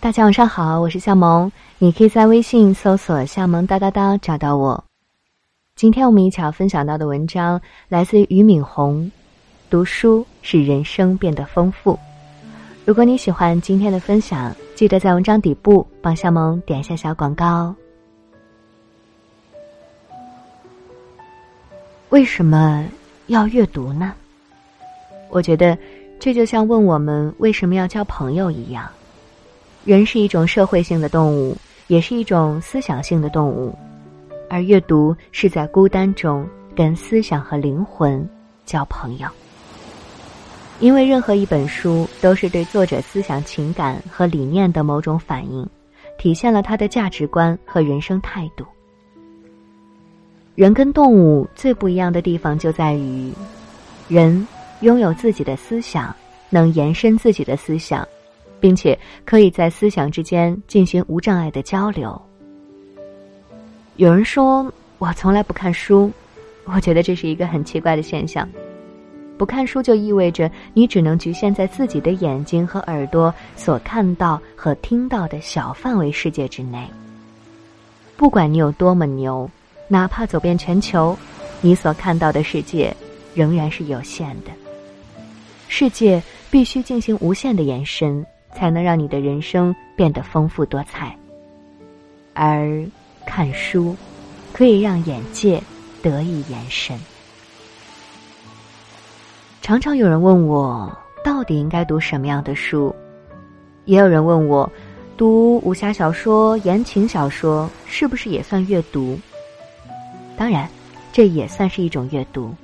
大家晚上好，我是夏萌，你可以在微信搜索“夏萌哒哒哒”找到我。今天我们一起要分享到的文章来自于俞敏洪，读书使人生变得丰富。如果你喜欢今天的分享，记得在文章底部帮夏萌点一下小广告。为什么要阅读呢？我觉得这就像问我们为什么要交朋友一样。人是一种社会性的动物，也是一种思想性的动物，而阅读是在孤单中跟思想和灵魂交朋友。因为任何一本书都是对作者思想、情感和理念的某种反应，体现了他的价值观和人生态度。人跟动物最不一样的地方就在于，人拥有自己的思想，能延伸自己的思想。并且可以在思想之间进行无障碍的交流。有人说我从来不看书，我觉得这是一个很奇怪的现象。不看书就意味着你只能局限在自己的眼睛和耳朵所看到和听到的小范围世界之内。不管你有多么牛，哪怕走遍全球，你所看到的世界仍然是有限的。世界必须进行无限的延伸。才能让你的人生变得丰富多彩。而看书，可以让眼界得以延伸。常常有人问我，到底应该读什么样的书？也有人问我，读武侠小说、言情小说是不是也算阅读？当然，这也算是一种阅读。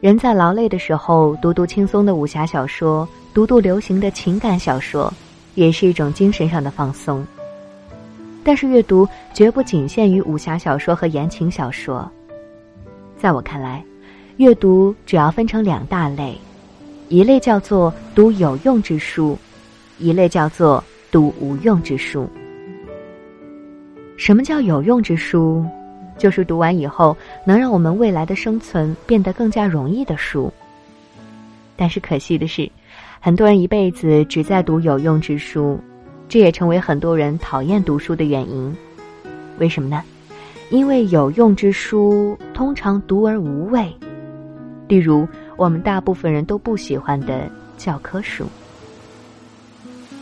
人在劳累的时候，读读轻松的武侠小说。读读流行的情感小说，也是一种精神上的放松。但是阅读绝不仅限于武侠小说和言情小说。在我看来，阅读主要分成两大类，一类叫做读有用之书，一类叫做读无用之书。什么叫有用之书？就是读完以后能让我们未来的生存变得更加容易的书。但是可惜的是。很多人一辈子只在读有用之书，这也成为很多人讨厌读书的原因。为什么呢？因为有用之书通常读而无味，例如我们大部分人都不喜欢的教科书。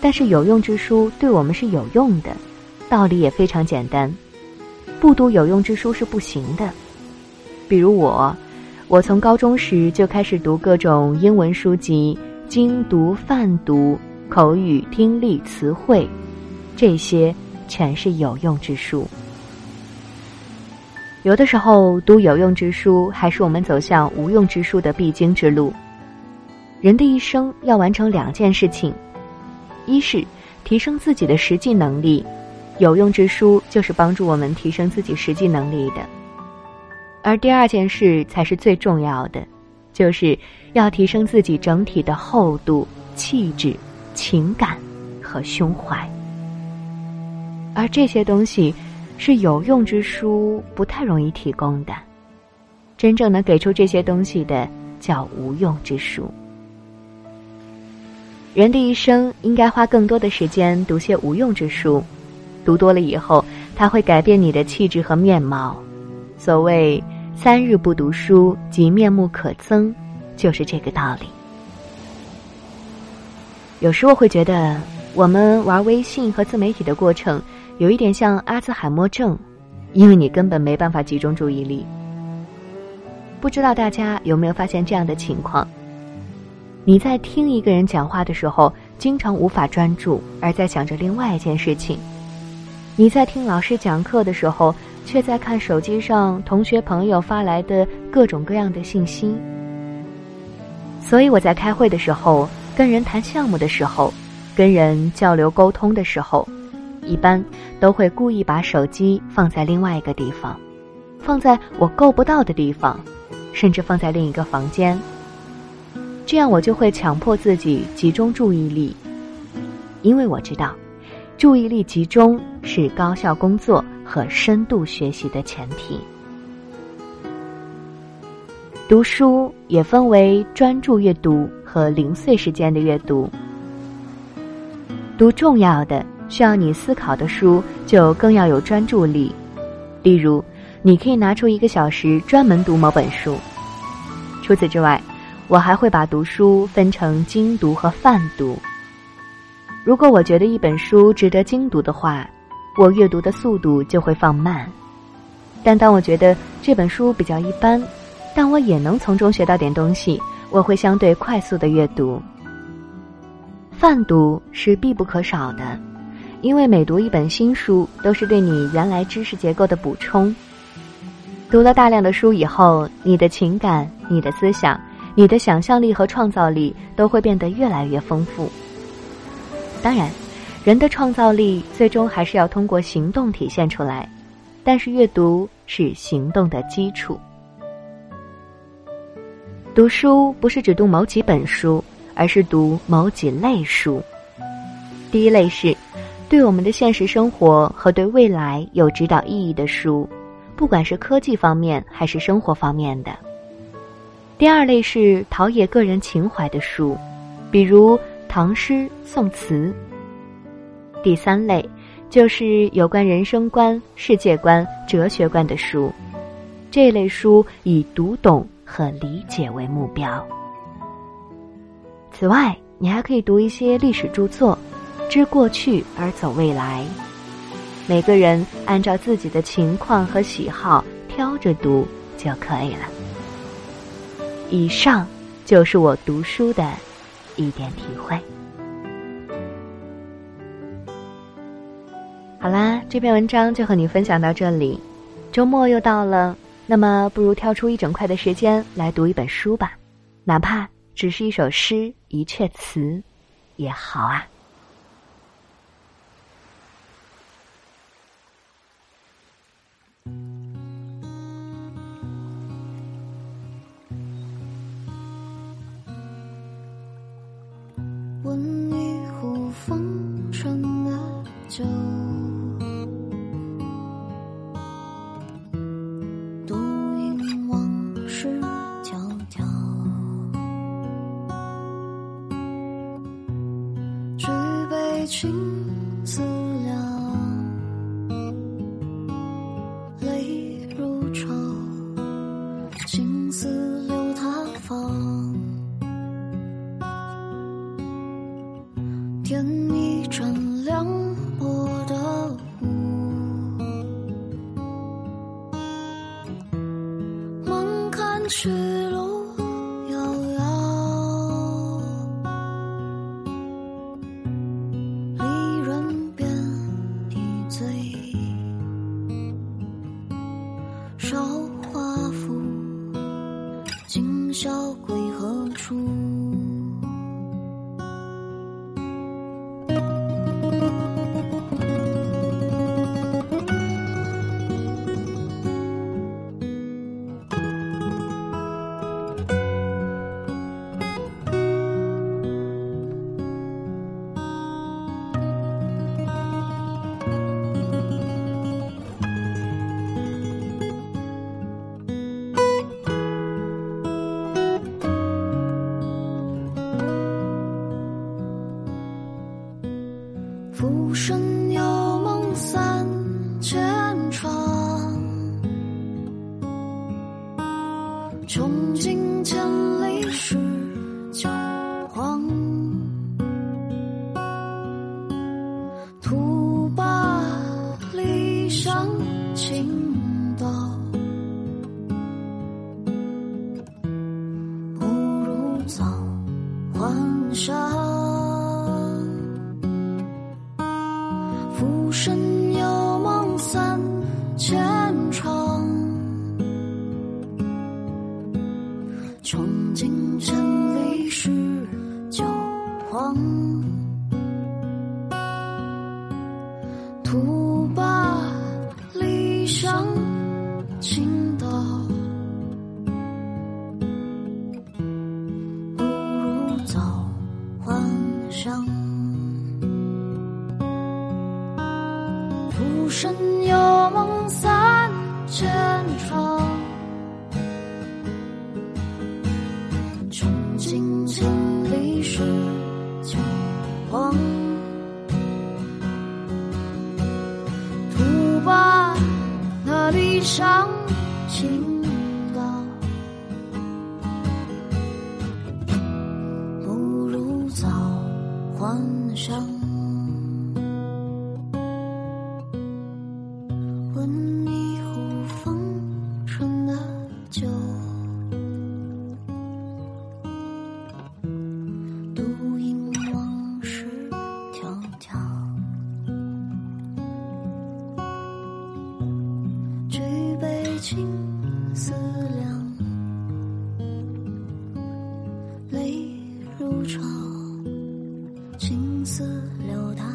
但是有用之书对我们是有用的，道理也非常简单。不读有用之书是不行的。比如我，我从高中时就开始读各种英文书籍。精读、泛读、口语、听力、词汇，这些全是有用之书。有的时候，读有用之书还是我们走向无用之书的必经之路。人的一生要完成两件事情：一是提升自己的实际能力，有用之书就是帮助我们提升自己实际能力的；而第二件事才是最重要的。就是要提升自己整体的厚度、气质、情感和胸怀，而这些东西是有用之书不太容易提供的。真正能给出这些东西的，叫无用之书。人的一生应该花更多的时间读些无用之书，读多了以后，它会改变你的气质和面貌。所谓。三日不读书，即面目可憎，就是这个道理。有时我会觉得，我们玩微信和自媒体的过程，有一点像阿兹海默症，因为你根本没办法集中注意力。不知道大家有没有发现这样的情况？你在听一个人讲话的时候，经常无法专注，而在想着另外一件事情；你在听老师讲课的时候。却在看手机上同学朋友发来的各种各样的信息，所以我在开会的时候、跟人谈项目的时候、跟人交流沟通的时候，一般都会故意把手机放在另外一个地方，放在我够不到的地方，甚至放在另一个房间。这样我就会强迫自己集中注意力，因为我知道，注意力集中是高效工作。和深度学习的前提。读书也分为专注阅读和零碎时间的阅读。读重要的需要你思考的书就更要有专注力。例如，你可以拿出一个小时专门读某本书。除此之外，我还会把读书分成精读和泛读。如果我觉得一本书值得精读的话，我阅读的速度就会放慢；但当我觉得这本书比较一般，但我也能从中学到点东西，我会相对快速的阅读。泛读是必不可少的，因为每读一本新书都是对你原来知识结构的补充。读了大量的书以后，你的情感、你的思想、你的想象力和创造力都会变得越来越丰富。当然，人的创造力最终还是要通过行动体现出来，但是阅读是行动的基础。读书不是只读某几本书，而是读某几类书。第一类是对我们的现实生活和对未来有指导意义的书，不管是科技方面还是生活方面的。第二类是陶冶个人情怀的书，比如。唐诗宋词。第三类就是有关人生观、世界观、哲学观的书，这类书以读懂和理解为目标。此外，你还可以读一些历史著作，知过去而走未来。每个人按照自己的情况和喜好挑着读就可以了。以上就是我读书的。一点体会。好啦，这篇文章就和你分享到这里。周末又到了，那么不如挑出一整块的时间来读一本书吧，哪怕只是一首诗、一阙词，也好啊。温一壶风尘的酒身有梦三千窗，穷尽千里是旧黄，土坝那里伤青。泪如潮，青丝流淌。